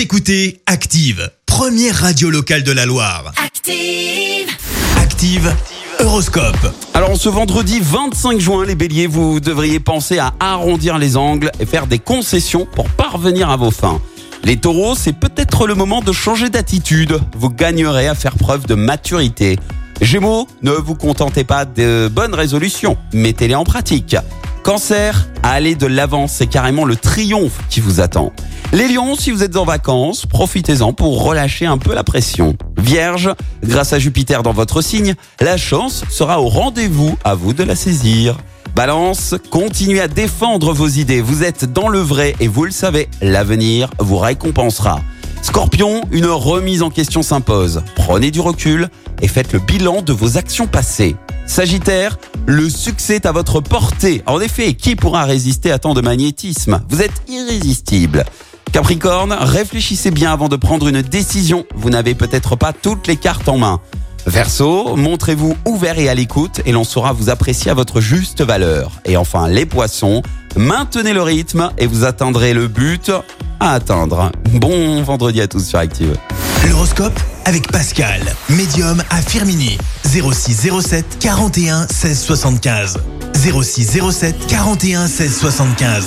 Vous écoutez Active, première radio locale de la Loire. Active. Active, Horoscope. Alors ce vendredi 25 juin, les béliers, vous devriez penser à arrondir les angles et faire des concessions pour parvenir à vos fins. Les taureaux, c'est peut-être le moment de changer d'attitude. Vous gagnerez à faire preuve de maturité. Gémeaux, ne vous contentez pas de bonnes résolutions, mettez-les en pratique. Cancer, allez de l'avant, c'est carrément le triomphe qui vous attend. Les lions, si vous êtes en vacances, profitez-en pour relâcher un peu la pression. Vierge, grâce à Jupiter dans votre signe, la chance sera au rendez-vous, à vous de la saisir. Balance, continuez à défendre vos idées, vous êtes dans le vrai et vous le savez, l'avenir vous récompensera. Scorpion, une remise en question s'impose. Prenez du recul et faites le bilan de vos actions passées. Sagittaire, le succès est à votre portée. En effet, qui pourra résister à tant de magnétisme? Vous êtes irrésistible. Capricorne, réfléchissez bien avant de prendre une décision. Vous n'avez peut-être pas toutes les cartes en main. Verseau, montrez-vous ouvert et à l'écoute et l'on saura vous apprécier à votre juste valeur. Et enfin, les poissons, maintenez le rythme et vous atteindrez le but à atteindre. Bon vendredi à tous sur Active. L'horoscope avec Pascal, médium à Firmini. 0607 41 16 75. 0607 41 16 75.